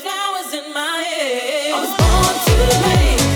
flowers in my hair. I was born too late.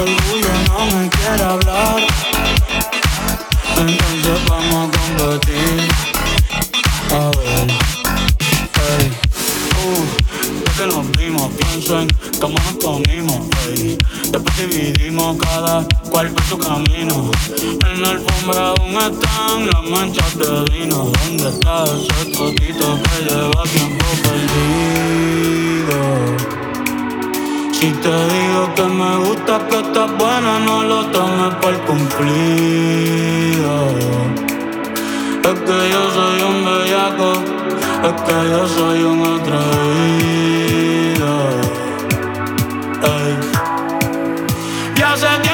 El orgullo no me quiere hablar. Entonces vamos a competir. A ver, hey, uh, es que nos vimos, pienso en cómo nos comimos, hey. Después dividimos cada cual por su camino. En la alfombra aún están las manchas de vino. ¿Dónde está ese totito que lleva tiempo perdido? Si te digo que me gusta, que estás buena, no lo tomes por cumplido. Es que yo soy un bellaco, es que yo soy un atrevido. Ey. Ya sé que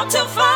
I'm too far.